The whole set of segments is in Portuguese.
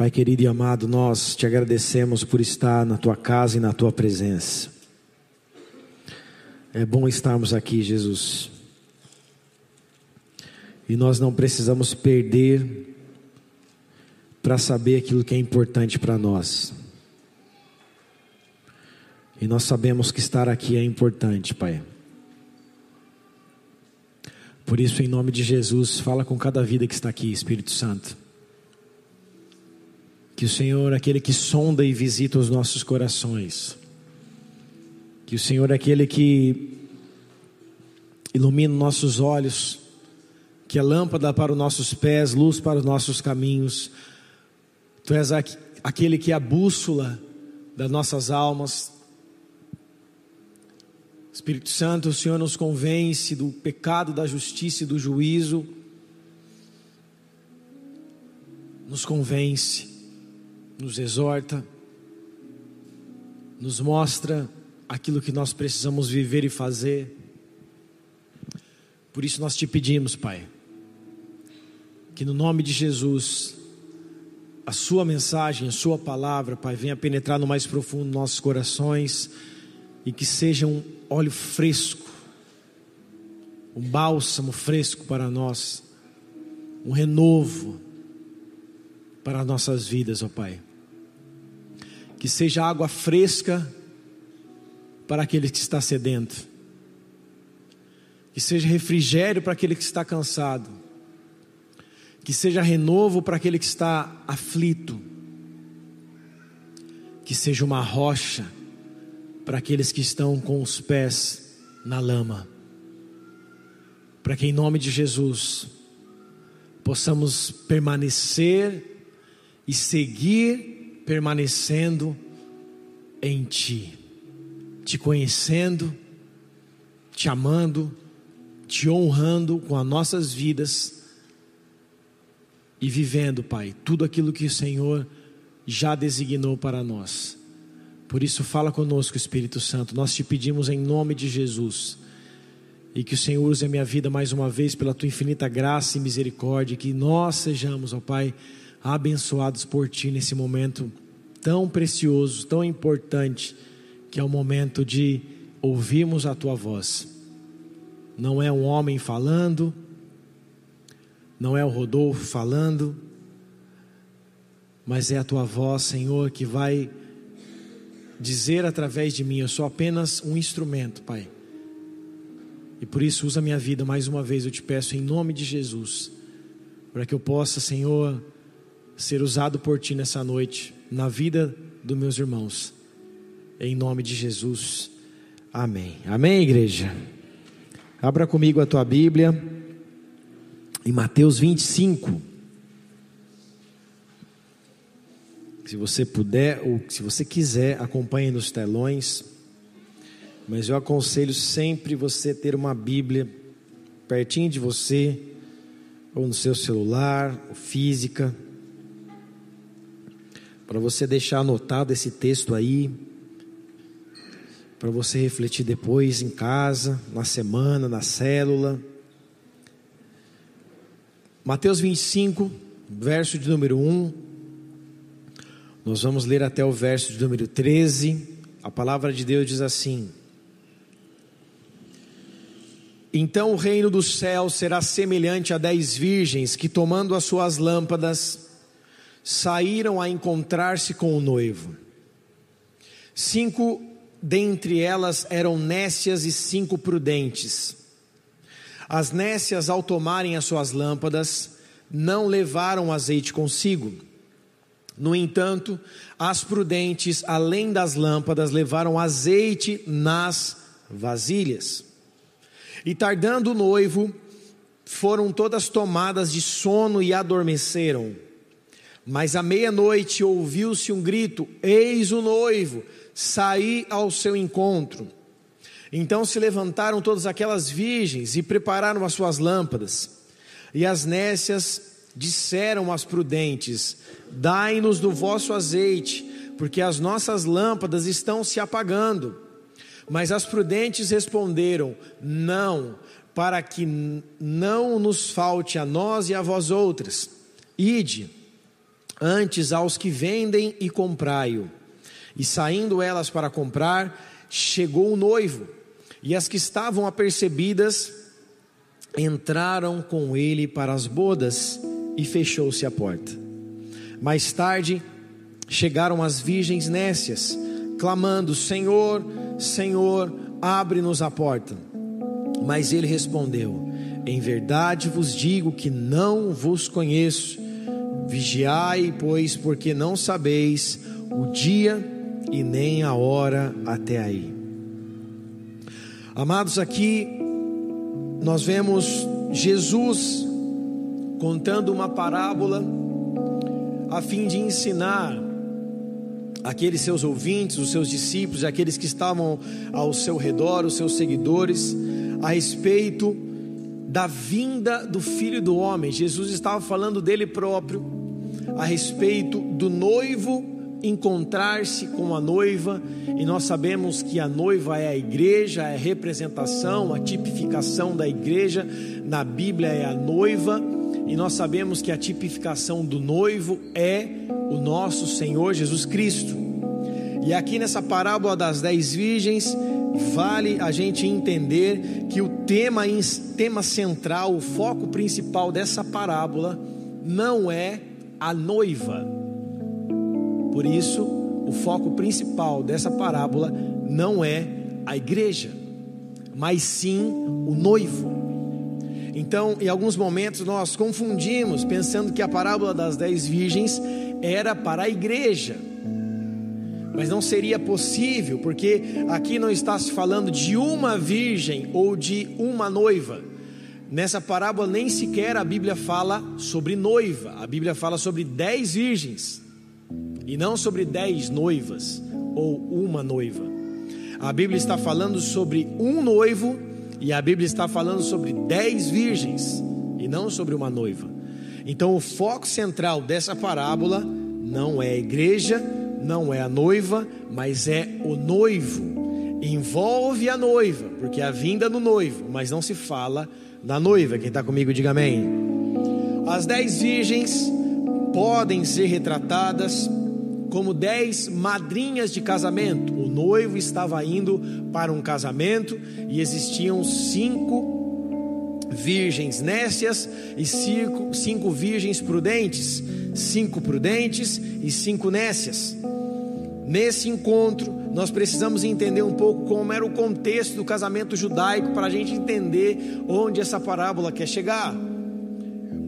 Pai querido e amado, nós te agradecemos por estar na tua casa e na tua presença. É bom estarmos aqui, Jesus. E nós não precisamos perder para saber aquilo que é importante para nós. E nós sabemos que estar aqui é importante, Pai. Por isso, em nome de Jesus, fala com cada vida que está aqui, Espírito Santo. Que o Senhor, aquele que sonda e visita os nossos corações, que o Senhor, aquele que ilumina nossos olhos, que é lâmpada para os nossos pés, luz para os nossos caminhos. Tu és aquele que é a bússola das nossas almas. Espírito Santo, o Senhor nos convence do pecado, da justiça e do juízo. Nos convence nos exorta, nos mostra aquilo que nós precisamos viver e fazer. Por isso nós te pedimos, Pai, que no nome de Jesus, a Sua mensagem, a Sua palavra, Pai, venha penetrar no mais profundo dos nossos corações e que seja um óleo fresco, um bálsamo fresco para nós, um renovo para nossas vidas, ó Pai que seja água fresca para aquele que está sedento, que seja refrigério para aquele que está cansado, que seja renovo para aquele que está aflito, que seja uma rocha para aqueles que estão com os pés na lama, para que em nome de Jesus possamos permanecer e seguir permanecendo em Ti, te conhecendo, te amando, te honrando com as nossas vidas e vivendo, Pai, tudo aquilo que o Senhor já designou para nós. Por isso, fala conosco, Espírito Santo. Nós te pedimos em nome de Jesus. E que o Senhor use a minha vida mais uma vez pela tua infinita graça e misericórdia. Que nós sejamos, ó Pai, abençoados por Ti nesse momento tão precioso, tão importante, que é o momento de ouvirmos a Tua voz. Não é um homem falando, não é o Rodolfo falando, mas é a Tua voz, Senhor, que vai dizer através de mim: Eu sou apenas um instrumento, Pai. E por isso, usa minha vida mais uma vez, eu te peço, em nome de Jesus, para que eu possa, Senhor, ser usado por Ti nessa noite, na vida dos meus irmãos. Em nome de Jesus. Amém. Amém, igreja. Abra comigo a tua Bíblia em Mateus 25. Se você puder ou se você quiser, acompanhe nos telões. Mas eu aconselho sempre você ter uma Bíblia pertinho de você, ou no seu celular, ou física para você deixar anotado esse texto aí, para você refletir depois em casa, na semana, na célula. Mateus 25, verso de número 1. Nós vamos ler até o verso de número 13. A palavra de Deus diz assim: Então o reino dos céus será semelhante a dez virgens que, tomando as suas lâmpadas, saíram a encontrar-se com o noivo. Cinco dentre elas eram nécias e cinco prudentes. As nécias, ao tomarem as suas lâmpadas, não levaram azeite consigo. No entanto, as prudentes, além das lâmpadas, levaram azeite nas vasilhas. E tardando o noivo, foram todas tomadas de sono e adormeceram. Mas à meia-noite ouviu-se um grito: Eis o noivo, saí ao seu encontro. Então se levantaram todas aquelas virgens e prepararam as suas lâmpadas. E as nécias disseram às prudentes: Dai-nos do vosso azeite, porque as nossas lâmpadas estão se apagando. Mas as prudentes responderam: Não, para que não nos falte a nós e a vós outras. Ide Antes aos que vendem e comprai-o. E saindo elas para comprar, chegou o noivo, e as que estavam apercebidas entraram com ele para as bodas, e fechou-se a porta. Mais tarde, chegaram as virgens nécias, clamando: Senhor, Senhor, abre-nos a porta. Mas ele respondeu: Em verdade vos digo que não vos conheço. Vigiai, pois, porque não sabeis o dia e nem a hora até aí. Amados, aqui nós vemos Jesus contando uma parábola a fim de ensinar aqueles seus ouvintes, os seus discípulos, aqueles que estavam ao seu redor, os seus seguidores, a respeito da vinda do Filho do Homem. Jesus estava falando dele próprio, a respeito do noivo encontrar-se com a noiva, e nós sabemos que a noiva é a igreja, é a representação, a tipificação da igreja, na Bíblia é a noiva, e nós sabemos que a tipificação do noivo é o nosso Senhor Jesus Cristo. E aqui nessa parábola das dez virgens, vale a gente entender que o tema, tema central, o foco principal dessa parábola não é a noiva. Por isso, o foco principal dessa parábola não é a igreja, mas sim o noivo. Então, em alguns momentos nós confundimos, pensando que a parábola das dez virgens era para a igreja. Mas não seria possível, porque aqui não está se falando de uma virgem ou de uma noiva. Nessa parábola nem sequer a Bíblia fala sobre noiva, a Bíblia fala sobre dez virgens, e não sobre dez noivas ou uma noiva. A Bíblia está falando sobre um noivo e a Bíblia está falando sobre dez virgens e não sobre uma noiva. Então o foco central dessa parábola não é a igreja, não é a noiva, mas é o noivo. Envolve a noiva, porque é a vinda do noivo, mas não se fala da noiva. Quem está comigo, diga amém. As dez virgens podem ser retratadas como dez madrinhas de casamento. O noivo estava indo para um casamento e existiam cinco virgens nécias e cinco, cinco virgens prudentes, cinco prudentes e cinco nécias. Nesse encontro, nós precisamos entender um pouco como era o contexto do casamento judaico para a gente entender onde essa parábola quer chegar.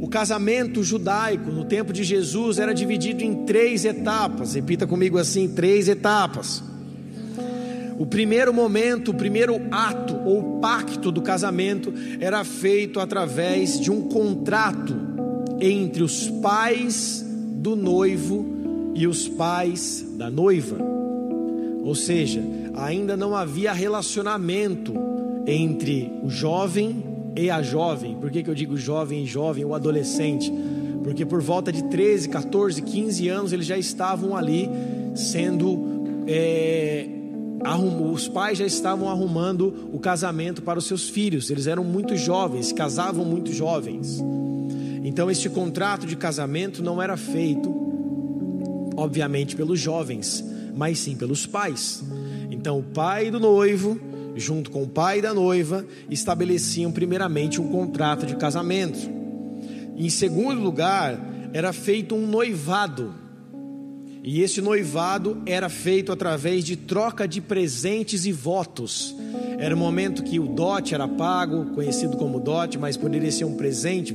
O casamento judaico no tempo de Jesus era dividido em três etapas. Repita comigo assim: três etapas. O primeiro momento, o primeiro ato ou pacto do casamento era feito através de um contrato entre os pais do noivo e os pais da noiva. Ou seja, ainda não havia relacionamento entre o jovem e a jovem. Por que, que eu digo jovem e jovem ou adolescente? Porque por volta de 13, 14, 15 anos eles já estavam ali sendo. É, os pais já estavam arrumando o casamento para os seus filhos. Eles eram muito jovens, casavam muito jovens. Então este contrato de casamento não era feito, obviamente, pelos jovens, mas sim pelos pais. Então o pai do noivo junto com o pai da noiva, estabeleciam primeiramente um contrato de casamento. Em segundo lugar, era feito um noivado. E esse noivado era feito através de troca de presentes e votos. Era o momento que o dote era pago, conhecido como dote, mas poderia ser um presente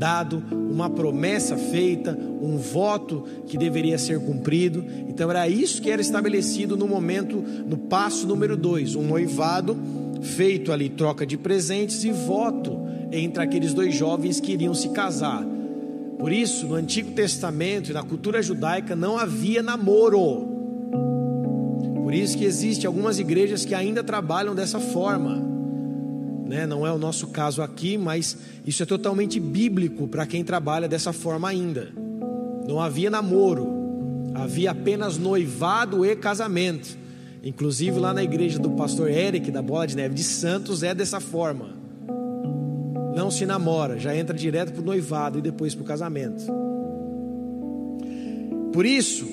dado, uma promessa feita, um voto que deveria ser cumprido. Então era isso que era estabelecido no momento, no passo número dois, um noivado feito ali troca de presentes e voto entre aqueles dois jovens que iriam se casar. Por isso, no Antigo Testamento e na cultura judaica não havia namoro. Por isso que existe algumas igrejas que ainda trabalham dessa forma né? não é o nosso caso aqui, mas isso é totalmente bíblico para quem trabalha dessa forma ainda. Não havia namoro, havia apenas noivado e casamento. Inclusive lá na igreja do pastor Eric, da Bola de Neve de Santos, é dessa forma. Não se namora, já entra direto para o noivado e depois para o casamento. Por isso,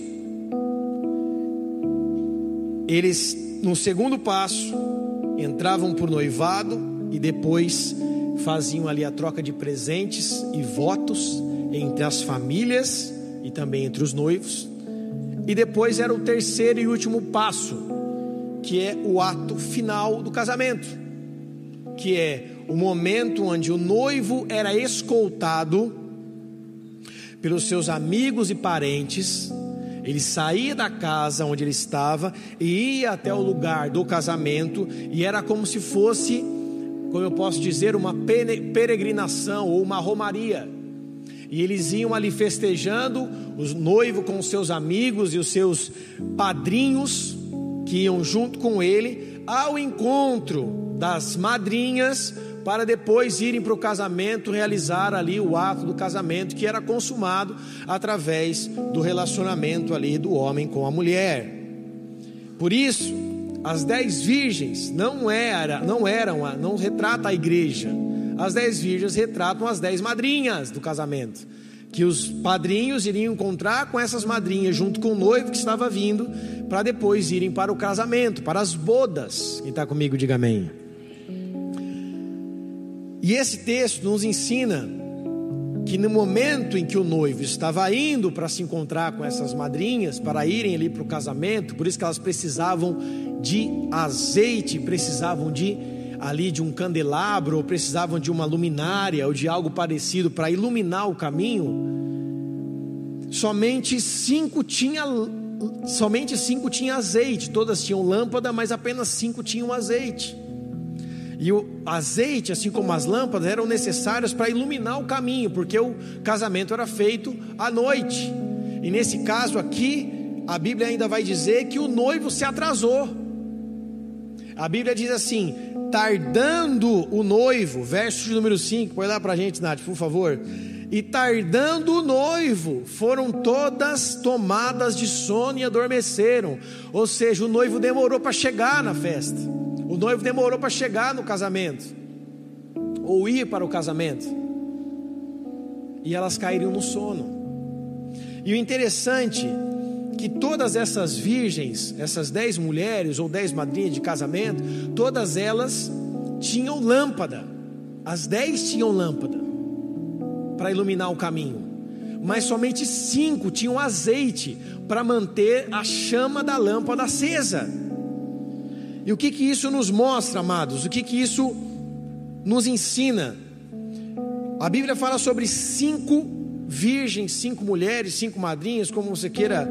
eles, no segundo passo, entravam por noivado e depois faziam ali a troca de presentes e votos entre as famílias e também entre os noivos. E depois era o terceiro e último passo, que é o ato final do casamento, que é o momento onde o noivo era escoltado pelos seus amigos e parentes. Ele saía da casa onde ele estava e ia até o lugar do casamento, e era como se fosse, como eu posso dizer, uma peregrinação ou uma romaria. E eles iam ali festejando, os noivos com os seus amigos e os seus padrinhos que iam junto com ele ao encontro das madrinhas para depois irem para o casamento, realizar ali o ato do casamento que era consumado através do relacionamento ali do homem com a mulher. Por isso, as dez virgens não era, não eram, não retrata a igreja. As dez virgens retratam as dez madrinhas do casamento, que os padrinhos iriam encontrar com essas madrinhas junto com o noivo que estava vindo, para depois irem para o casamento, para as bodas. Quem está comigo, diga amém. E esse texto nos ensina que no momento em que o noivo estava indo para se encontrar com essas madrinhas, para irem ali para o casamento, por isso que elas precisavam de azeite, precisavam de ali de um candelabro, ou precisavam de uma luminária ou de algo parecido para iluminar o caminho. Somente cinco tinha somente cinco tinha azeite, todas tinham lâmpada, mas apenas cinco tinham azeite. E o azeite, assim como as lâmpadas, eram necessárias para iluminar o caminho, porque o casamento era feito à noite. E nesse caso aqui, a Bíblia ainda vai dizer que o noivo se atrasou. A Bíblia diz assim: tardando o noivo, verso número 5, põe lá para a gente, Nath, por favor. E tardando o noivo, foram todas tomadas de sono e adormeceram. Ou seja, o noivo demorou para chegar na festa. O noivo demorou para chegar no casamento, ou ir para o casamento, e elas caíram no sono. E o interessante que todas essas virgens, essas dez mulheres ou dez madrinhas de casamento, todas elas tinham lâmpada. As dez tinham lâmpada para iluminar o caminho, mas somente cinco tinham azeite para manter a chama da lâmpada acesa. E o que que isso nos mostra, amados? O que que isso nos ensina? A Bíblia fala sobre cinco virgens, cinco mulheres, cinco madrinhas, como você queira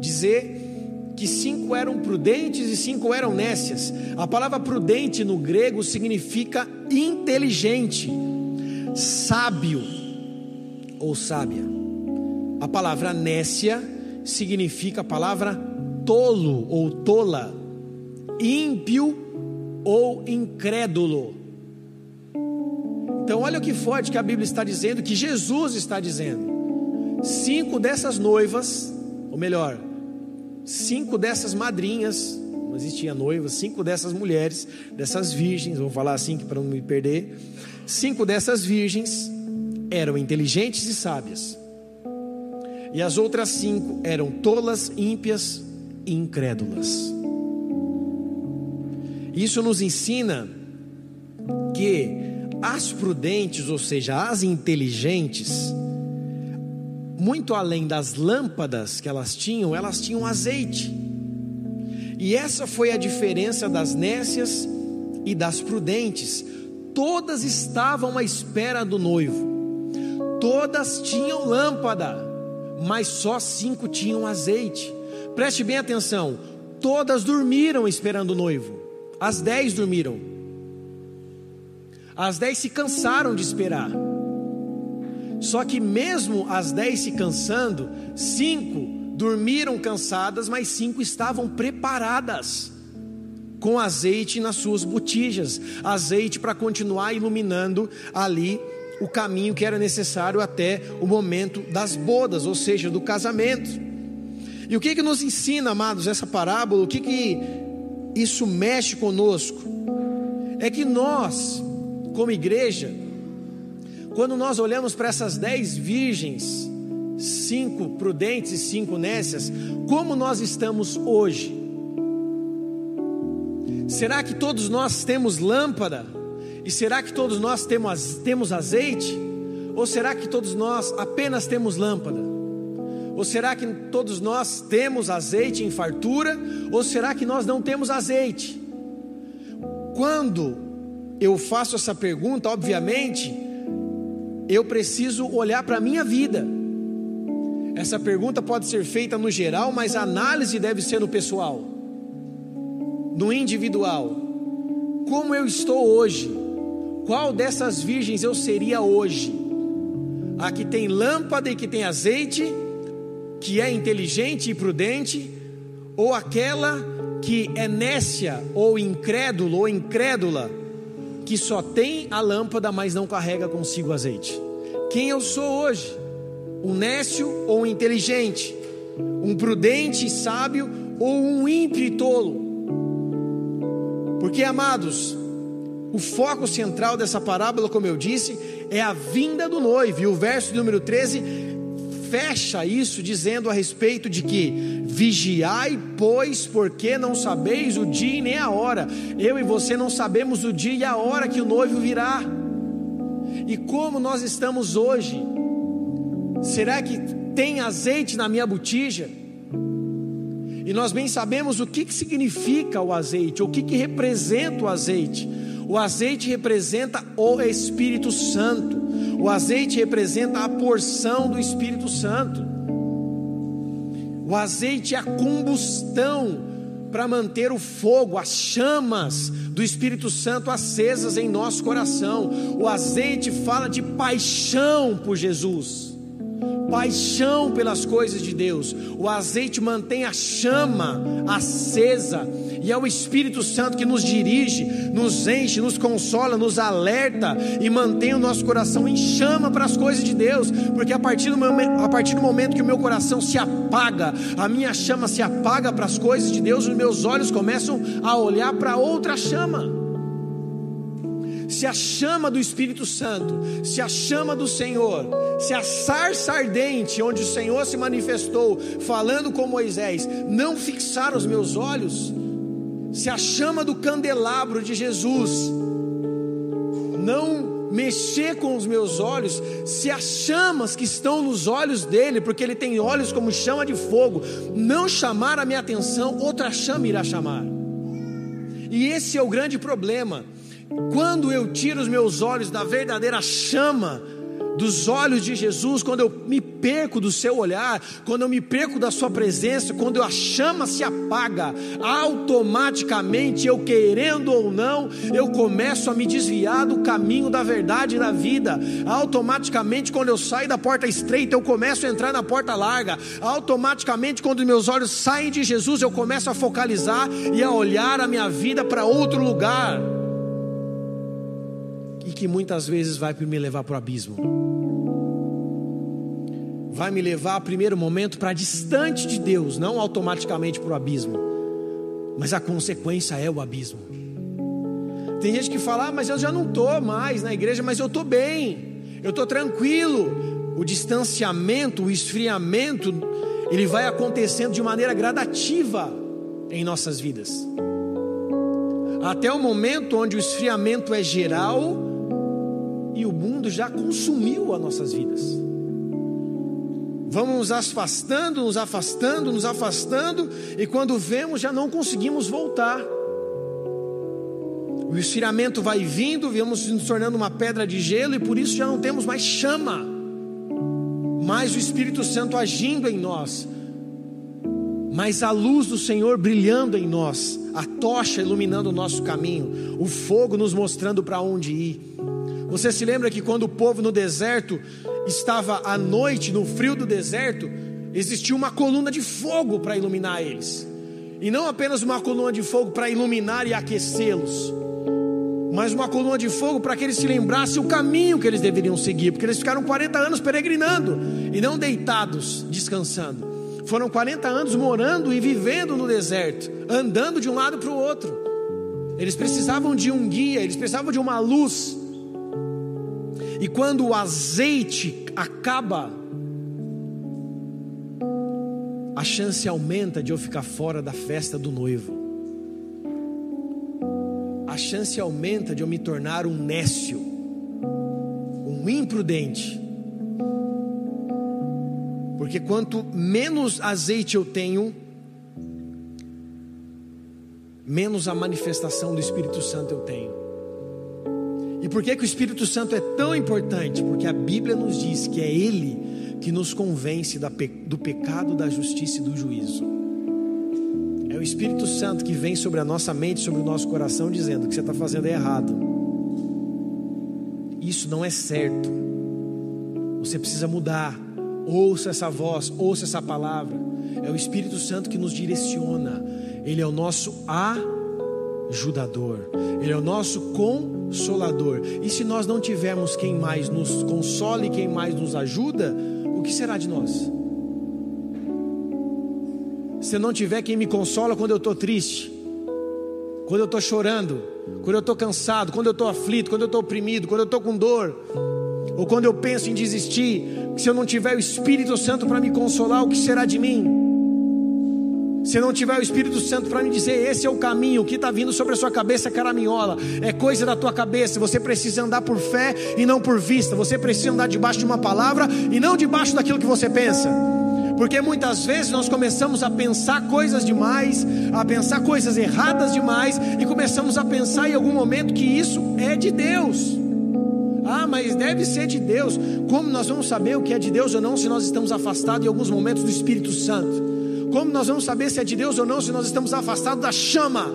dizer, que cinco eram prudentes e cinco eram nécias. A palavra prudente no grego significa inteligente, sábio ou sábia. A palavra nécia significa a palavra tolo ou tola ímpio ou incrédulo. Então, olha o que forte que a Bíblia está dizendo, que Jesus está dizendo. Cinco dessas noivas, ou melhor, cinco dessas madrinhas, não existia noivas, cinco dessas mulheres, dessas virgens, vou falar assim para não me perder. Cinco dessas virgens eram inteligentes e sábias, e as outras cinco eram tolas, ímpias e incrédulas. Isso nos ensina que as prudentes, ou seja, as inteligentes, muito além das lâmpadas que elas tinham, elas tinham azeite. E essa foi a diferença das nécias e das prudentes. Todas estavam à espera do noivo, todas tinham lâmpada, mas só cinco tinham azeite. Preste bem atenção: todas dormiram esperando o noivo. As dez dormiram. As dez se cansaram de esperar. Só que mesmo as dez se cansando, cinco dormiram cansadas, mas cinco estavam preparadas com azeite nas suas botijas, azeite para continuar iluminando ali o caminho que era necessário até o momento das bodas, ou seja, do casamento. E o que que nos ensina, amados, essa parábola? O que que isso mexe conosco, é que nós, como igreja, quando nós olhamos para essas dez virgens cinco prudentes e cinco nécias, como nós estamos hoje? Será que todos nós temos lâmpada? E será que todos nós temos, temos azeite? Ou será que todos nós apenas temos lâmpada? Ou será que todos nós temos azeite em fartura? Ou será que nós não temos azeite? Quando eu faço essa pergunta, obviamente, eu preciso olhar para a minha vida. Essa pergunta pode ser feita no geral, mas a análise deve ser no pessoal, no individual. Como eu estou hoje? Qual dessas virgens eu seria hoje? A que tem lâmpada e que tem azeite, que é inteligente e prudente, ou aquela que é nécia ou incrédulo ou incrédula, que só tem a lâmpada, mas não carrega consigo azeite. Quem eu sou hoje? Um nécio ou um inteligente? Um prudente e sábio ou um ímpio e tolo? Porque, amados, o foco central dessa parábola, como eu disse, é a vinda do noivo. E o verso número 13 fecha isso dizendo a respeito de que vigiai, pois, porque não sabeis o dia e nem a hora. Eu e você não sabemos o dia e a hora que o noivo virá. E como nós estamos hoje? Será que tem azeite na minha botija? E nós bem sabemos o que, que significa o azeite, o que, que representa o azeite. O azeite representa o Espírito Santo. O azeite representa a porção do Espírito Santo. O azeite é a combustão para manter o fogo, as chamas do Espírito Santo acesas em nosso coração. O azeite fala de paixão por Jesus, paixão pelas coisas de Deus. O azeite mantém a chama acesa e é o Espírito Santo que nos dirige, nos enche, nos consola, nos alerta e mantém o nosso coração em chama para as coisas de Deus, porque a partir, do momento, a partir do momento que o meu coração se apaga, a minha chama se apaga para as coisas de Deus, os meus olhos começam a olhar para outra chama. Se a chama do Espírito Santo, se a chama do Senhor, se a sarça ardente onde o Senhor se manifestou, falando com Moisés, não fixar os meus olhos, se a chama do candelabro de Jesus não mexer com os meus olhos, se as chamas que estão nos olhos dele, porque ele tem olhos como chama de fogo, não chamar a minha atenção, outra chama irá chamar. E esse é o grande problema. Quando eu tiro os meus olhos da verdadeira chama, dos olhos de Jesus, quando eu me perco do seu olhar, quando eu me perco da sua presença, quando a chama se apaga, automaticamente eu querendo ou não, eu começo a me desviar do caminho da verdade e da vida. Automaticamente quando eu saio da porta estreita, eu começo a entrar na porta larga. Automaticamente quando meus olhos saem de Jesus, eu começo a focalizar e a olhar a minha vida para outro lugar que muitas vezes vai me levar para o abismo. Vai me levar, primeiro momento, para distante de Deus, não automaticamente para o abismo, mas a consequência é o abismo. Tem gente que fala, ah, mas eu já não estou mais na igreja, mas eu estou bem, eu estou tranquilo. O distanciamento, o esfriamento, ele vai acontecendo de maneira gradativa em nossas vidas. Até o momento onde o esfriamento é geral e o mundo já consumiu as nossas vidas. Vamos nos afastando, nos afastando, nos afastando, e quando vemos já não conseguimos voltar. O esfriamento vai vindo, vamos nos tornando uma pedra de gelo, e por isso já não temos mais chama, mais o Espírito Santo agindo em nós, mas a luz do Senhor brilhando em nós, a tocha iluminando o nosso caminho, o fogo nos mostrando para onde ir. Você se lembra que quando o povo no deserto estava à noite, no frio do deserto, existia uma coluna de fogo para iluminar eles. E não apenas uma coluna de fogo para iluminar e aquecê-los, mas uma coluna de fogo para que eles se lembrassem o caminho que eles deveriam seguir, porque eles ficaram 40 anos peregrinando e não deitados, descansando. Foram 40 anos morando e vivendo no deserto, andando de um lado para o outro. Eles precisavam de um guia, eles precisavam de uma luz. E quando o azeite acaba, a chance aumenta de eu ficar fora da festa do noivo. A chance aumenta de eu me tornar um nécio, um imprudente. Porque quanto menos azeite eu tenho, menos a manifestação do Espírito Santo eu tenho. Por que, que o Espírito Santo é tão importante? Porque a Bíblia nos diz que é Ele que nos convence do pecado, da justiça e do juízo. É o Espírito Santo que vem sobre a nossa mente, sobre o nosso coração, dizendo que você está fazendo é errado. Isso não é certo. Você precisa mudar. Ouça essa voz, ouça essa palavra. É o Espírito Santo que nos direciona ele é o nosso ajudador, Ele é o nosso consolador. E se nós não tivermos quem mais nos console, quem mais nos ajuda, o que será de nós? Se não tiver quem me consola quando eu estou triste, quando eu estou chorando, quando eu estou cansado, quando eu estou aflito, quando eu estou oprimido, quando eu estou com dor, ou quando eu penso em desistir, se eu não tiver o Espírito Santo para me consolar, o que será de mim? Se não tiver o Espírito Santo para me dizer, esse é o caminho, o que está vindo sobre a sua cabeça é caraminhola, é coisa da tua cabeça. Você precisa andar por fé e não por vista. Você precisa andar debaixo de uma palavra e não debaixo daquilo que você pensa. Porque muitas vezes nós começamos a pensar coisas demais, a pensar coisas erradas demais, e começamos a pensar em algum momento que isso é de Deus. Ah, mas deve ser de Deus. Como nós vamos saber o que é de Deus ou não se nós estamos afastados em alguns momentos do Espírito Santo? Como nós vamos saber se é de Deus ou não se nós estamos afastados da chama,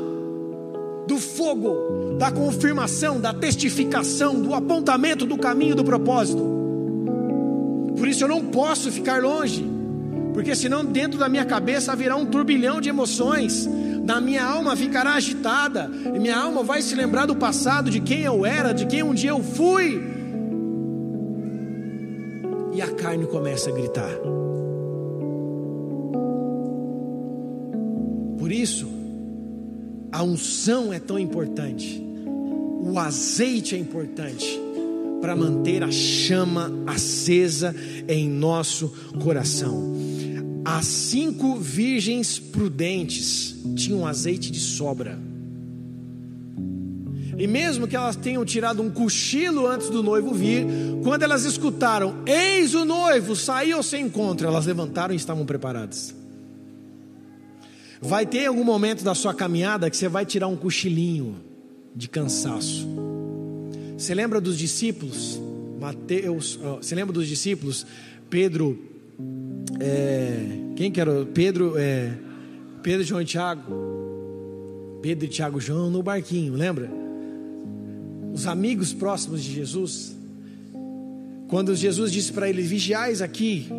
do fogo, da confirmação, da testificação, do apontamento do caminho, do propósito? Por isso eu não posso ficar longe, porque senão dentro da minha cabeça haverá um turbilhão de emoções, da minha alma ficará agitada, e minha alma vai se lembrar do passado, de quem eu era, de quem um dia eu fui. E a carne começa a gritar. Isso, a unção é tão importante, o azeite é importante para manter a chama acesa em nosso coração. As cinco virgens prudentes tinham azeite de sobra. E mesmo que elas tenham tirado um cochilo antes do noivo vir, quando elas escutaram, eis o noivo, saiu ao seu encontro, elas levantaram e estavam preparadas. Vai ter algum momento da sua caminhada que você vai tirar um cochilinho de cansaço. Você lembra dos discípulos? Mateus, você lembra dos discípulos? Pedro, é, quem que era? Pedro, é, Pedro, João e Tiago. Pedro e Tiago João no barquinho, lembra? Os amigos próximos de Jesus. Quando Jesus disse para eles: Vigiais aqui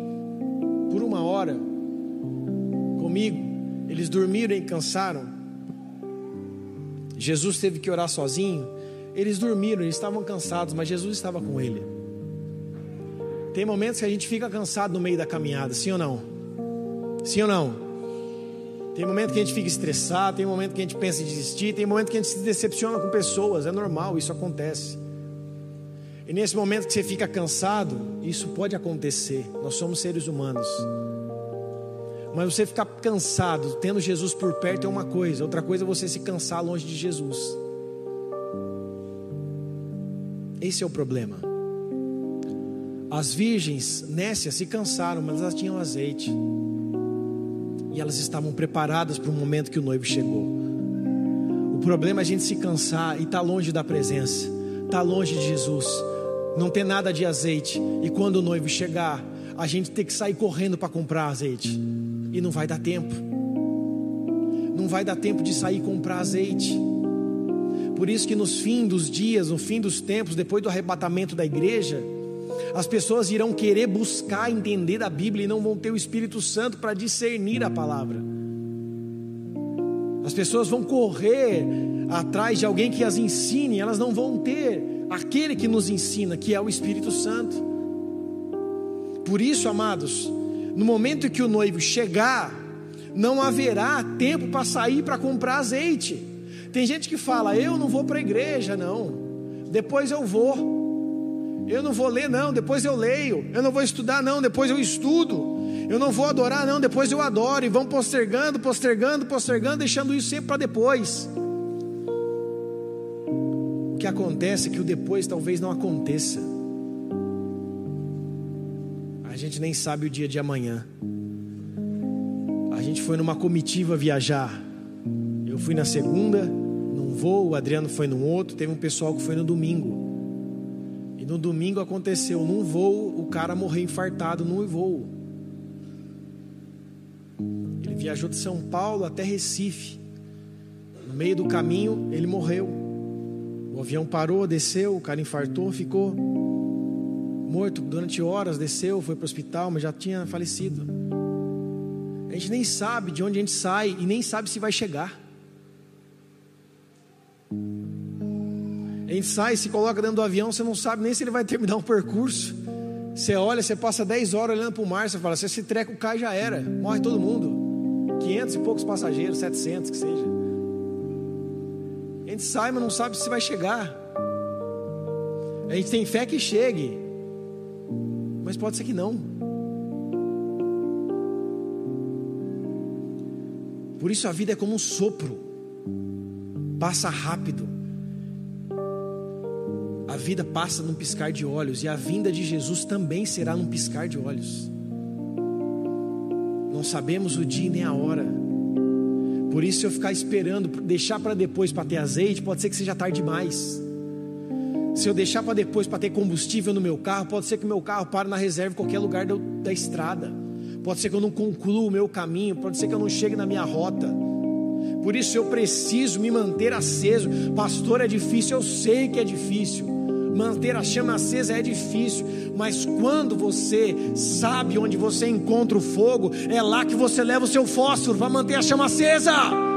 por uma hora comigo. Eles dormiram e cansaram. Jesus teve que orar sozinho. Eles dormiram, eles estavam cansados, mas Jesus estava com ele. Tem momentos que a gente fica cansado no meio da caminhada, sim ou não? Sim ou não? Tem momento que a gente fica estressado, tem momento que a gente pensa em desistir, tem momento que a gente se decepciona com pessoas, é normal, isso acontece. E nesse momento que você fica cansado, isso pode acontecer. Nós somos seres humanos. Mas você ficar cansado, tendo Jesus por perto é uma coisa, outra coisa é você se cansar longe de Jesus. Esse é o problema. As virgens nécias se cansaram, mas elas tinham azeite. E elas estavam preparadas para o momento que o noivo chegou. O problema é a gente se cansar e estar tá longe da presença, estar tá longe de Jesus, não ter nada de azeite. E quando o noivo chegar, a gente ter que sair correndo para comprar azeite e não vai dar tempo. Não vai dar tempo de sair comprar azeite. Por isso que nos fim dos dias, no fim dos tempos, depois do arrebatamento da igreja, as pessoas irão querer buscar entender a Bíblia e não vão ter o Espírito Santo para discernir a palavra. As pessoas vão correr atrás de alguém que as ensine, elas não vão ter aquele que nos ensina, que é o Espírito Santo. Por isso, amados, no momento que o noivo chegar, não haverá tempo para sair para comprar azeite. Tem gente que fala: Eu não vou para a igreja, não. Depois eu vou. Eu não vou ler, não. Depois eu leio. Eu não vou estudar, não. Depois eu estudo. Eu não vou adorar, não, depois eu adoro. E vão postergando, postergando, postergando, deixando isso sempre para depois. O que acontece é que o depois talvez não aconteça. A gente nem sabe o dia de amanhã. A gente foi numa comitiva viajar. Eu fui na segunda, num voo, o Adriano foi num outro, teve um pessoal que foi no domingo. E no domingo aconteceu, num voo, o cara morreu infartado num voo. Ele viajou de São Paulo até Recife. No meio do caminho, ele morreu. O avião parou, desceu, o cara infartou, ficou morto durante horas, desceu, foi para o hospital, mas já tinha falecido. A gente nem sabe de onde a gente sai e nem sabe se vai chegar. A gente sai, se coloca dentro do avião, você não sabe nem se ele vai terminar o percurso. Você olha, você passa 10 horas olhando para o mar, você fala, se esse treco cai já era, morre todo mundo. 500 e poucos passageiros, 700 que seja. A gente sai, mas não sabe se vai chegar. A gente tem fé que chegue, mas pode ser que não. Por isso a vida é como um sopro, passa rápido. A vida passa num piscar de olhos, e a vinda de Jesus também será num piscar de olhos. Não sabemos o dia nem a hora. Por isso, se eu ficar esperando, deixar para depois para ter azeite, pode ser que seja tarde demais. Se eu deixar para depois para ter combustível no meu carro, pode ser que meu carro pare na reserva em qualquer lugar da, da estrada. Pode ser que eu não conclua o meu caminho, pode ser que eu não chegue na minha rota. Por isso eu preciso me manter aceso. Pastor, é difícil, eu sei que é difícil. Manter a chama acesa é difícil, mas quando você sabe onde você encontra o fogo, é lá que você leva o seu fósforo para manter a chama acesa.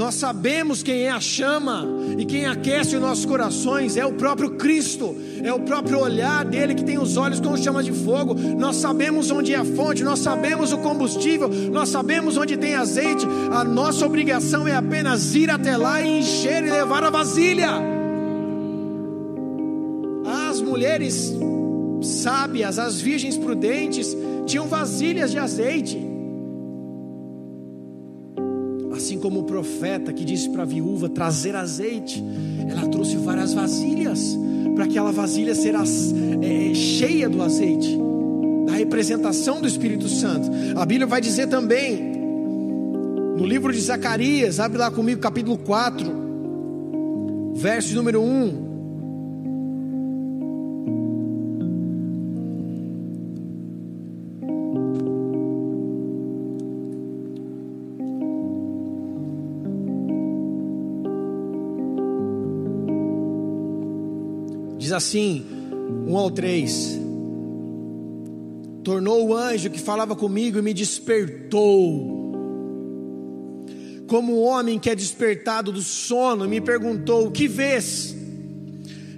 Nós sabemos quem é a chama e quem aquece os nossos corações é o próprio Cristo, é o próprio olhar dele que tem os olhos com chama de fogo. Nós sabemos onde é a fonte, nós sabemos o combustível, nós sabemos onde tem azeite. A nossa obrigação é apenas ir até lá e encher e levar a vasilha. As mulheres sábias, as virgens prudentes, tinham vasilhas de azeite como o profeta que disse para a viúva trazer azeite, ela trouxe várias vasilhas, para aquela vasilha ser é, cheia do azeite, da representação do Espírito Santo. A Bíblia vai dizer também, no livro de Zacarias, abre lá comigo, capítulo 4, verso número 1. Assim, 1 ao 3: Tornou o anjo que falava comigo e me despertou, como um homem que é despertado do sono, me perguntou: O que vês?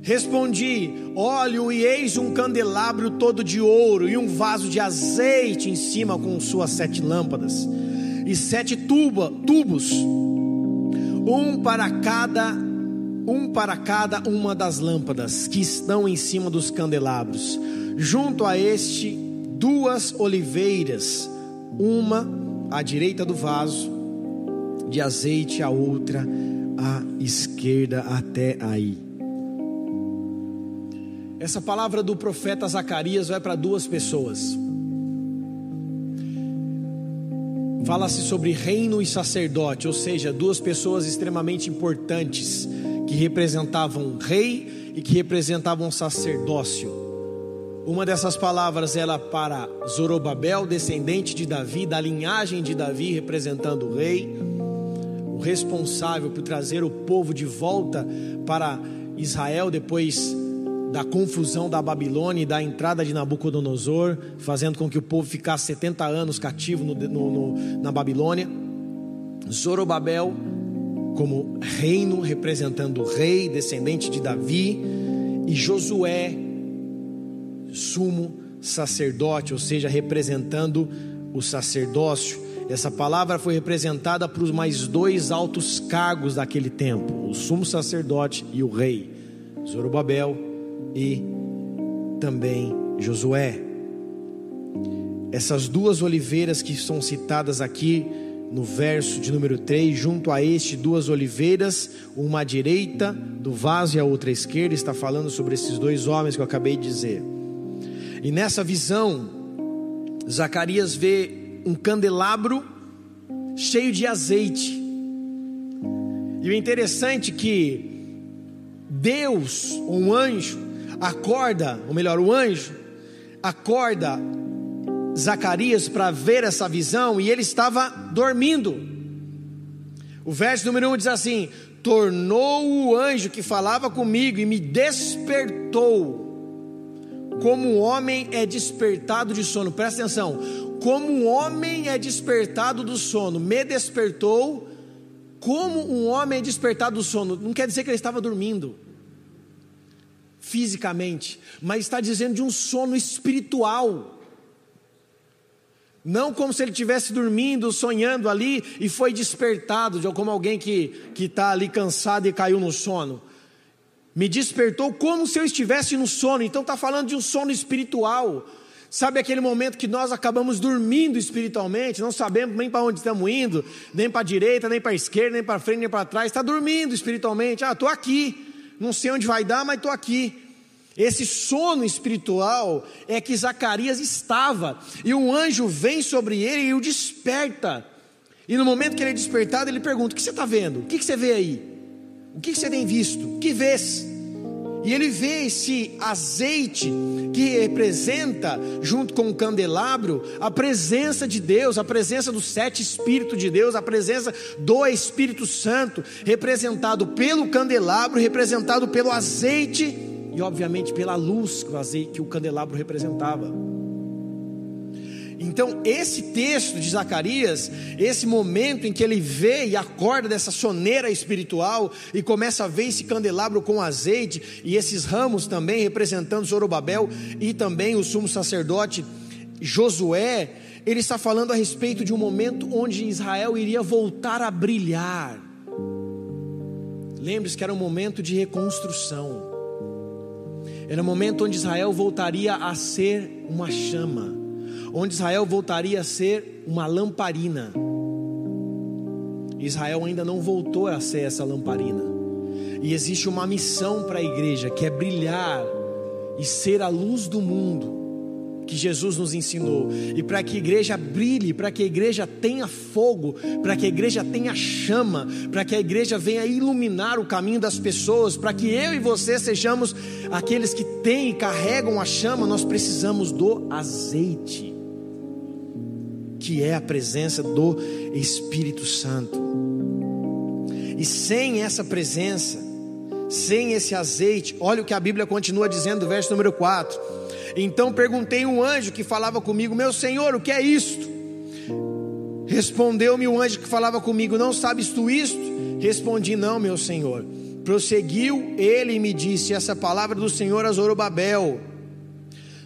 Respondi: Olho e eis um candelabro todo de ouro e um vaso de azeite em cima com suas sete lâmpadas e sete tuba, tubos, um para cada um para cada uma das lâmpadas que estão em cima dos candelabros. Junto a este, duas oliveiras, uma à direita do vaso de azeite, a outra à esquerda, até aí. Essa palavra do profeta Zacarias vai para duas pessoas. Fala-se sobre reino e sacerdote, ou seja, duas pessoas extremamente importantes que representavam rei e que representavam sacerdócio. Uma dessas palavras era para Zorobabel, descendente de Davi, da linhagem de Davi, representando o rei, o responsável por trazer o povo de volta para Israel depois da confusão da Babilônia e da entrada de Nabucodonosor, fazendo com que o povo ficasse 70 anos cativo no, no, no, na Babilônia. Zorobabel como reino, representando o rei, descendente de Davi, e Josué, sumo sacerdote, ou seja, representando o sacerdócio. Essa palavra foi representada para os mais dois altos cargos daquele tempo: o sumo sacerdote e o rei, Zorobabel e também Josué. Essas duas oliveiras que são citadas aqui no verso de número 3, junto a este duas oliveiras, uma à direita do vaso e a outra à esquerda, está falando sobre esses dois homens que eu acabei de dizer. E nessa visão, Zacarias vê um candelabro cheio de azeite. E o interessante é que Deus, um anjo, acorda, ou melhor, o anjo acorda Zacarias para ver essa visão e ele estava dormindo. O verso número 1 diz assim: Tornou o anjo que falava comigo e me despertou, como o homem é despertado de sono. Presta atenção: como um homem é despertado do sono, me despertou, como um homem é despertado do sono. Não quer dizer que ele estava dormindo fisicamente, mas está dizendo de um sono espiritual. Não como se ele estivesse dormindo, sonhando ali e foi despertado, de como alguém que está ali cansado e caiu no sono. Me despertou como se eu estivesse no sono. Então está falando de um sono espiritual. Sabe aquele momento que nós acabamos dormindo espiritualmente, não sabemos nem para onde estamos indo, nem para a direita, nem para a esquerda, nem para frente, nem para trás. Está dormindo espiritualmente. Ah, estou aqui. Não sei onde vai dar, mas estou aqui. Esse sono espiritual é que Zacarias estava, e um anjo vem sobre ele e o desperta. E no momento que ele é despertado, ele pergunta: O que você está vendo? O que você vê aí? O que você tem visto? O que vês? E ele vê esse azeite que representa, junto com o candelabro, a presença de Deus, a presença dos sete Espíritos de Deus, a presença do Espírito Santo, representado pelo candelabro, representado pelo azeite e obviamente pela luz que o azeite, que o candelabro representava. Então, esse texto de Zacarias, esse momento em que ele vê e acorda dessa soneira espiritual e começa a ver esse candelabro com azeite e esses ramos também representando Zorobabel e também o sumo sacerdote Josué, ele está falando a respeito de um momento onde Israel iria voltar a brilhar. Lembre-se que era um momento de reconstrução. Era um momento onde Israel voltaria a ser uma chama, onde Israel voltaria a ser uma lamparina. Israel ainda não voltou a ser essa lamparina. E existe uma missão para a igreja que é brilhar e ser a luz do mundo que Jesus nos ensinou. E para que a igreja brilhe, para que a igreja tenha fogo, para que a igreja tenha chama, para que a igreja venha iluminar o caminho das pessoas, para que eu e você sejamos aqueles que têm e carregam a chama, nós precisamos do azeite, que é a presença do Espírito Santo. E sem essa presença, sem esse azeite, olha o que a Bíblia continua dizendo, verso número 4 então perguntei um anjo que falava comigo: Meu senhor, o que é isto? Respondeu-me o anjo que falava comigo: Não sabes tu isto? Respondi: Não, meu senhor. Prosseguiu ele e me disse: Essa palavra do Senhor a Zorobabel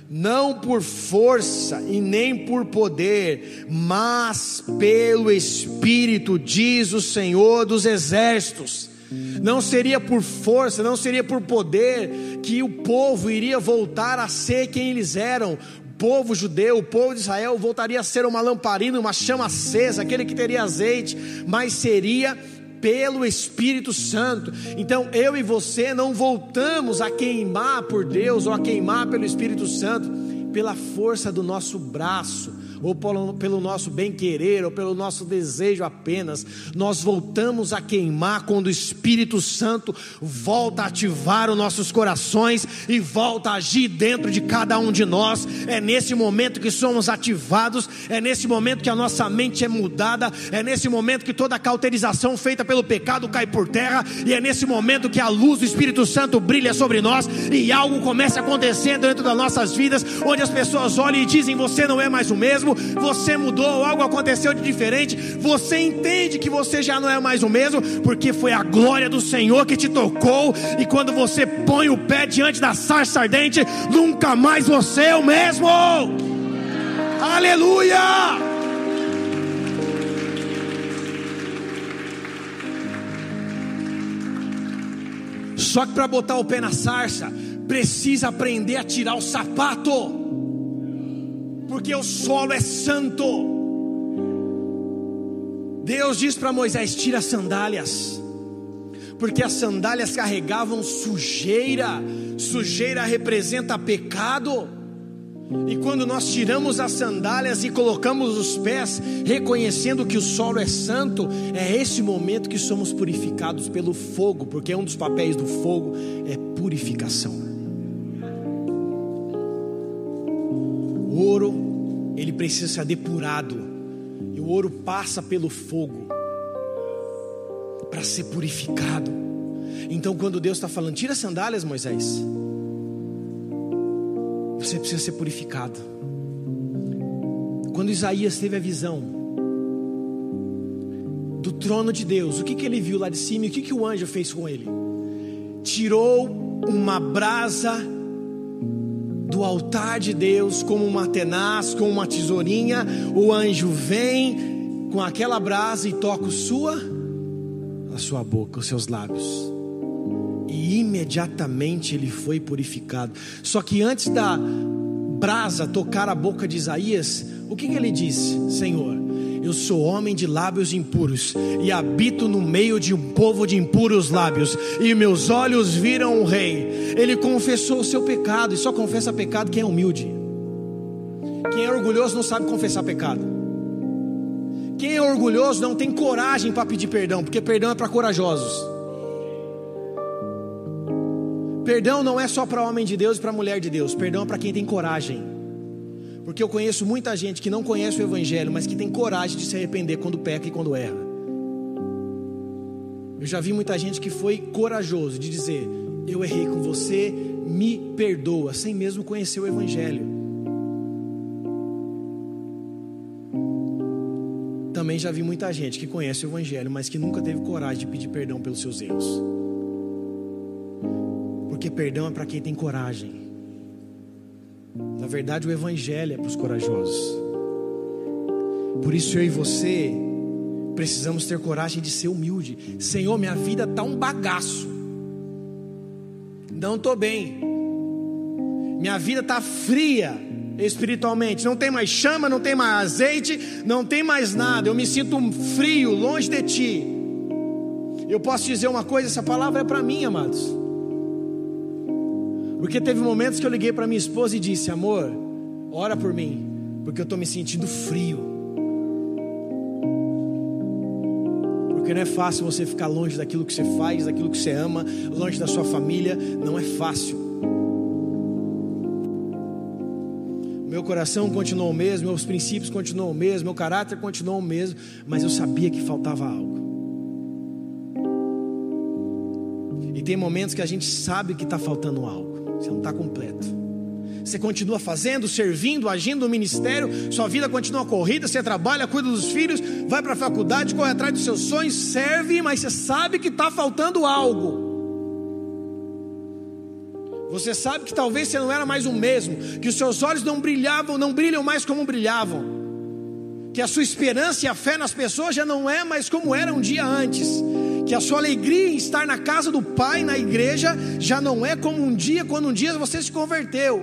não por força e nem por poder, mas pelo Espírito, diz o Senhor dos Exércitos. Não seria por força, não seria por poder que o povo iria voltar a ser quem eles eram. Povo judeu, o povo de Israel voltaria a ser uma lamparina, uma chama acesa, aquele que teria azeite, mas seria pelo Espírito Santo. Então eu e você não voltamos a queimar por Deus ou a queimar pelo Espírito Santo pela força do nosso braço ou pelo nosso bem-querer, ou pelo nosso desejo apenas, nós voltamos a queimar quando o Espírito Santo volta a ativar os nossos corações e volta a agir dentro de cada um de nós. É nesse momento que somos ativados, é nesse momento que a nossa mente é mudada, é nesse momento que toda a cauterização feita pelo pecado cai por terra, e é nesse momento que a luz do Espírito Santo brilha sobre nós e algo começa a acontecer dentro das nossas vidas, onde as pessoas olham e dizem: Você não é mais o mesmo, você mudou, algo aconteceu de diferente, você entende que você já não é mais o mesmo, porque foi a glória do Senhor que te tocou, e quando você põe o pé diante da sarça ardente, nunca mais você é o mesmo. Aleluia! Só que para botar o pé na sarça, precisa aprender a tirar o sapato. Porque o solo é santo. Deus diz para Moisés: tira as sandálias, porque as sandálias carregavam sujeira, sujeira representa pecado. E quando nós tiramos as sandálias e colocamos os pés, reconhecendo que o solo é santo, é esse momento que somos purificados pelo fogo, porque um dos papéis do fogo é purificação. Ouro, ele precisa ser depurado, e o ouro passa pelo fogo para ser purificado. Então, quando Deus está falando, tira as sandálias, Moisés você precisa ser purificado. Quando Isaías teve a visão do trono de Deus, o que, que ele viu lá de cima e o que, que o anjo fez com ele? Tirou uma brasa do altar de Deus, como uma tenaz, com uma tesourinha. O anjo vem com aquela brasa e toca sua, a sua boca, os seus lábios e imediatamente ele foi purificado. Só que antes da brasa tocar a boca de Isaías, o que, que ele disse? Senhor, eu sou homem de lábios impuros e habito no meio de um povo de impuros lábios, e meus olhos viram o rei. Ele confessou o seu pecado, e só confessa pecado quem é humilde. Quem é orgulhoso não sabe confessar pecado. Quem é orgulhoso não tem coragem para pedir perdão, porque perdão é para corajosos. Perdão não é só para homem de Deus e para mulher de Deus, perdão é para quem tem coragem. Porque eu conheço muita gente que não conhece o Evangelho, mas que tem coragem de se arrepender quando peca e quando erra. Eu já vi muita gente que foi corajoso de dizer: Eu errei com você, me perdoa, sem mesmo conhecer o Evangelho. Também já vi muita gente que conhece o Evangelho, mas que nunca teve coragem de pedir perdão pelos seus erros. Porque perdão é para quem tem coragem. Na verdade, o Evangelho é para os corajosos. Por isso eu e você precisamos ter coragem de ser humilde. Senhor, minha vida está um bagaço. Não estou bem. Minha vida está fria espiritualmente. Não tem mais chama, não tem mais azeite, não tem mais nada. Eu me sinto frio, longe de ti. Eu posso dizer uma coisa: essa palavra é para mim, amados. Porque teve momentos que eu liguei para minha esposa e disse: Amor, ora por mim, porque eu estou me sentindo frio. Porque não é fácil você ficar longe daquilo que você faz, daquilo que você ama, longe da sua família, não é fácil. Meu coração continuou o mesmo, meus princípios continuam o mesmo, meu caráter continuou o mesmo, mas eu sabia que faltava algo. E tem momentos que a gente sabe que está faltando algo. Você não está completo. Você continua fazendo, servindo, agindo no ministério, sua vida continua corrida, você trabalha, cuida dos filhos, vai para a faculdade, corre atrás dos seus sonhos, serve, mas você sabe que está faltando algo. Você sabe que talvez você não era mais o mesmo, que os seus olhos não brilhavam, não brilham mais como brilhavam, que a sua esperança e a fé nas pessoas já não é mais como era um dia antes que a sua alegria em estar na casa do Pai, na igreja, já não é como um dia, quando um dia você se converteu.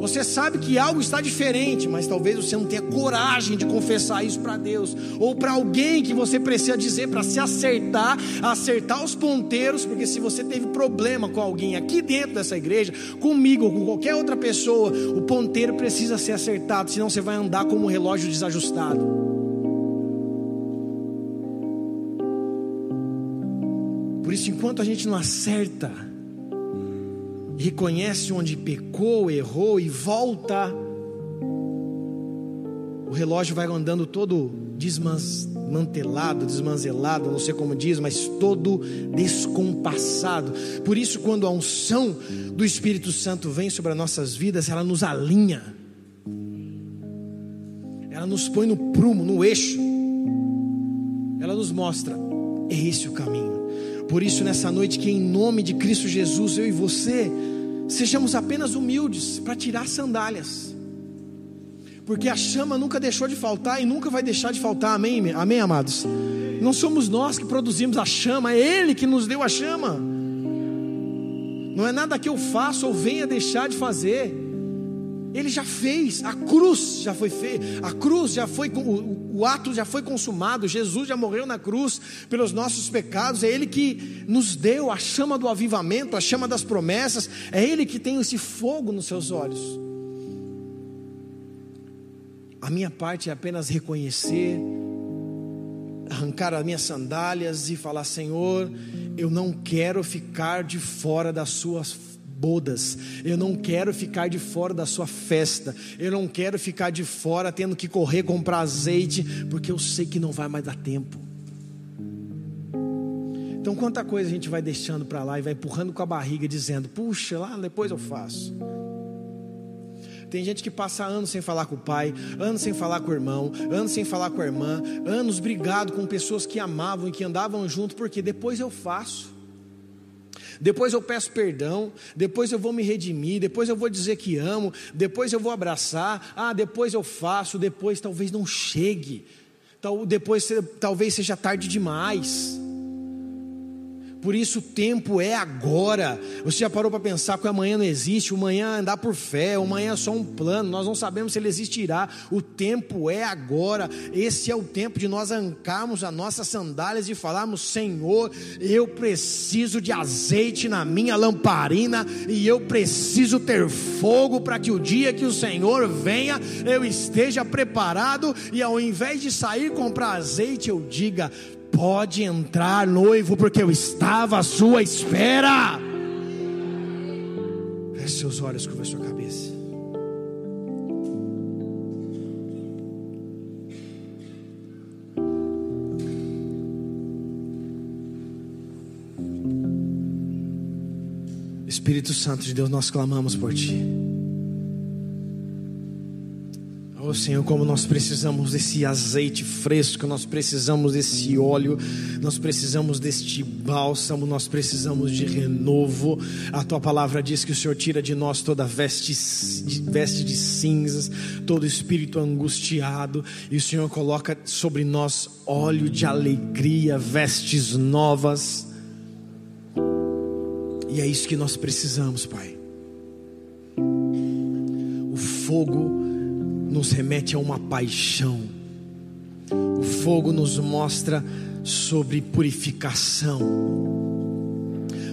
Você sabe que algo está diferente, mas talvez você não tenha coragem de confessar isso para Deus, ou para alguém que você precisa dizer para se acertar, acertar os ponteiros, porque se você teve problema com alguém aqui dentro dessa igreja, comigo ou com qualquer outra pessoa, o ponteiro precisa ser acertado, senão você vai andar como um relógio desajustado. Por isso, enquanto a gente não acerta, reconhece onde pecou, errou e volta, o relógio vai andando todo desmantelado, desmanzelado, não sei como diz, mas todo descompassado. Por isso, quando a unção do Espírito Santo vem sobre as nossas vidas, ela nos alinha, ela nos põe no prumo, no eixo, ela nos mostra: é esse o caminho. Por isso, nessa noite, que em nome de Cristo Jesus, eu e você, sejamos apenas humildes para tirar sandálias, porque a chama nunca deixou de faltar e nunca vai deixar de faltar, amém, amém, amados? Não somos nós que produzimos a chama, é Ele que nos deu a chama, não é nada que eu faço ou venha deixar de fazer, Ele já fez, a cruz já foi feita, a cruz já foi, o, o ato já foi consumado, Jesus já morreu na cruz pelos nossos pecados, é Ele que nos deu a chama do avivamento, a chama das promessas, é Ele que tem esse fogo nos seus olhos. A minha parte é apenas reconhecer, arrancar as minhas sandálias e falar: Senhor, eu não quero ficar de fora das suas bodas. Eu não quero ficar de fora da sua festa. Eu não quero ficar de fora tendo que correr comprar azeite, porque eu sei que não vai mais dar tempo. Então, quanta coisa a gente vai deixando para lá e vai empurrando com a barriga, dizendo: puxa, lá depois eu faço. Tem gente que passa anos sem falar com o pai, anos sem falar com o irmão, anos sem falar com a irmã, anos brigado com pessoas que amavam e que andavam junto, porque depois eu faço depois eu peço perdão, depois eu vou me redimir, depois eu vou dizer que amo, depois eu vou abraçar, ah, depois eu faço, depois talvez não chegue, depois talvez seja tarde demais. Por isso o tempo é agora. Você já parou para pensar que amanhã não existe? O amanhã é andar por fé, o amanhã é só um plano. Nós não sabemos se ele existirá. O tempo é agora. Esse é o tempo de nós arrancarmos as nossas sandálias e falarmos: Senhor, eu preciso de azeite na minha lamparina e eu preciso ter fogo para que o dia que o Senhor venha eu esteja preparado e ao invés de sair comprar azeite eu diga: Pode entrar, noivo, porque eu estava à sua espera. Feche seus olhos, curva sua cabeça. Espírito Santo de Deus, nós clamamos por Ti. Oh Senhor, como nós precisamos desse azeite fresco, nós precisamos desse óleo, nós precisamos deste bálsamo, nós precisamos de renovo. A tua palavra diz que o Senhor tira de nós toda veste, veste de cinzas, todo espírito angustiado, e o Senhor coloca sobre nós óleo de alegria, vestes novas. E é isso que nós precisamos, Pai. O fogo nos remete a uma paixão. O fogo nos mostra sobre purificação.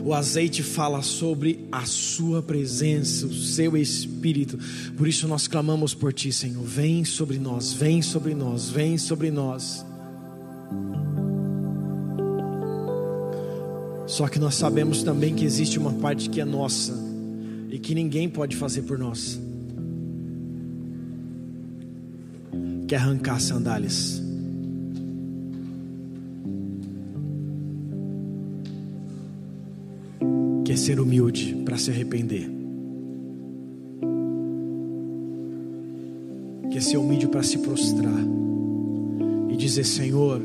O azeite fala sobre a Sua presença, o Seu Espírito. Por isso nós clamamos por Ti, Senhor. Vem sobre nós, vem sobre nós, vem sobre nós. Só que nós sabemos também que existe uma parte que é nossa e que ninguém pode fazer por nós. Quer arrancar as sandálias. Quer ser humilde para se arrepender. Quer ser humilde para se prostrar e dizer: Senhor,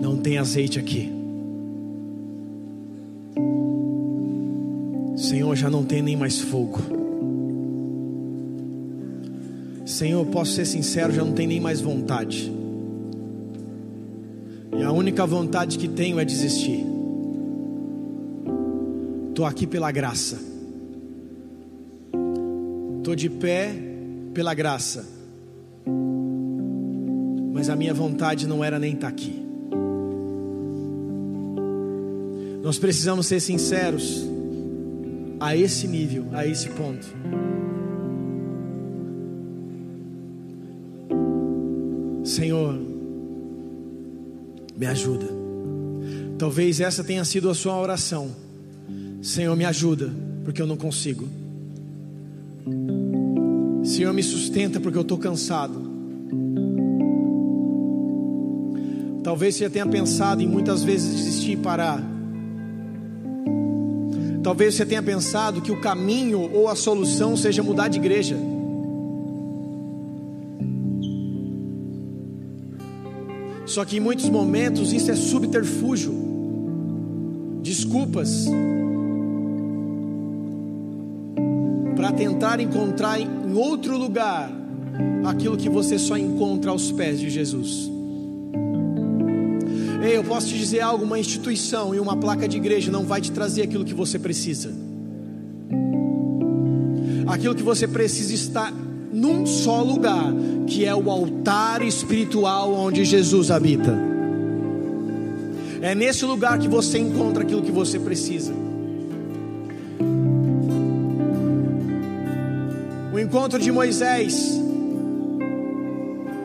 não tem azeite aqui. Senhor, já não tem nem mais fogo. Senhor, posso ser sincero, já não tenho nem mais vontade. E a única vontade que tenho é desistir. Estou aqui pela graça. Estou de pé pela graça. Mas a minha vontade não era nem estar tá aqui. Nós precisamos ser sinceros a esse nível, a esse ponto. Senhor, me ajuda. Talvez essa tenha sido a sua oração. Senhor, me ajuda, porque eu não consigo. Senhor, me sustenta, porque eu estou cansado. Talvez você tenha pensado em muitas vezes desistir e parar. Talvez você tenha pensado que o caminho ou a solução seja mudar de igreja. Só que em muitos momentos isso é subterfúgio, desculpas, para tentar encontrar em outro lugar aquilo que você só encontra aos pés de Jesus. Ei, eu posso te dizer algo: uma instituição e uma placa de igreja não vai te trazer aquilo que você precisa. aquilo que você precisa está num só lugar, que é o altar espiritual onde Jesus habita. É nesse lugar que você encontra aquilo que você precisa. O encontro de Moisés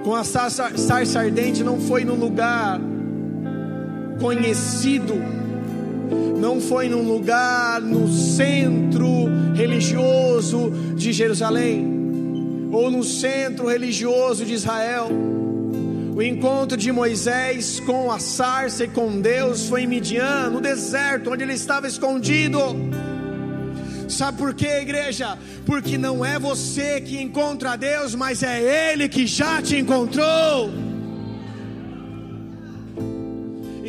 com a sarça ardente não foi num lugar conhecido, não foi num lugar no centro religioso de Jerusalém, ou no centro religioso de Israel. O encontro de Moisés com a sarça e com Deus foi em Midian, no deserto, onde ele estava escondido. Sabe por quê, igreja? Porque não é você que encontra Deus, mas é Ele que já te encontrou.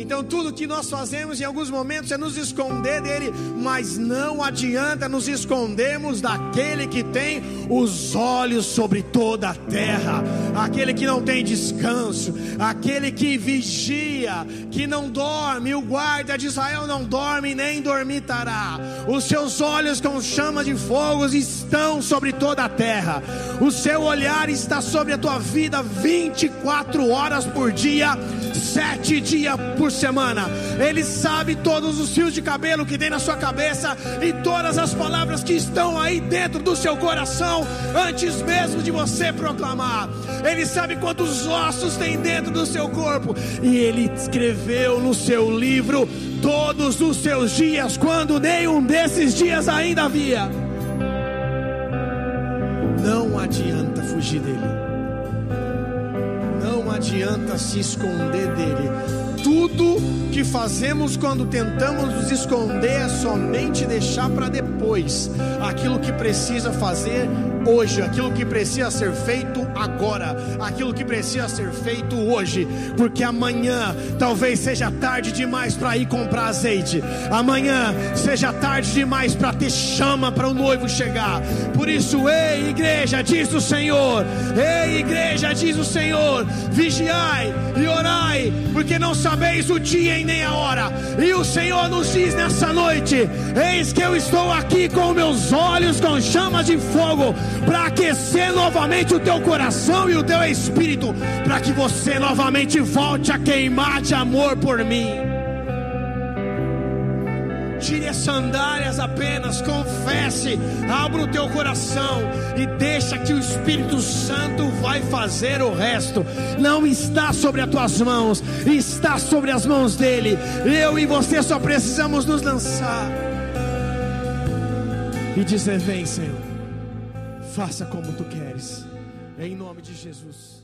Então, tudo que nós fazemos em alguns momentos é nos esconder dele, mas não adianta nos escondermos daquele que tem os olhos sobre toda a terra, aquele que não tem descanso, aquele que vigia, que não dorme. O guarda de Israel não dorme nem dormitará. Os seus olhos com chama de fogo estão sobre toda a terra. O seu olhar está sobre a tua vida 24 horas por dia, sete dias por semana. Ele sabe todos os fios de cabelo que tem na sua cabeça e todas as palavras que estão aí dentro do seu coração antes mesmo de você proclamar. Ele sabe quantos ossos tem dentro do seu corpo e ele escreveu no seu livro todos os seus dias quando nenhum desses dias ainda havia. Não adianta fugir dele não adianta se esconder dele. Tudo que fazemos quando tentamos nos esconder é somente deixar para depois aquilo que precisa fazer hoje, aquilo que precisa ser feito agora, aquilo que precisa ser feito hoje, porque amanhã talvez seja tarde demais para ir comprar azeite, amanhã seja tarde demais para ter chama para o noivo chegar. Por isso, ei igreja, diz o Senhor, ei igreja, diz o Senhor, vigiai e orai, porque não sabeis o dia e nem a hora. E o Senhor nos diz nessa noite: Eis que eu estou aqui com meus olhos com chamas de fogo para aquecer novamente o teu coração e o teu espírito, para que você novamente volte a queimar de amor por mim. Tire as sandálias apenas, confesse, abra o teu coração e deixa que o Espírito Santo vai fazer o resto. Não está sobre as tuas mãos, está sobre as mãos dele. Eu e você só precisamos nos lançar e dizer: Vem, Senhor faça como tu queres, em nome de Jesus.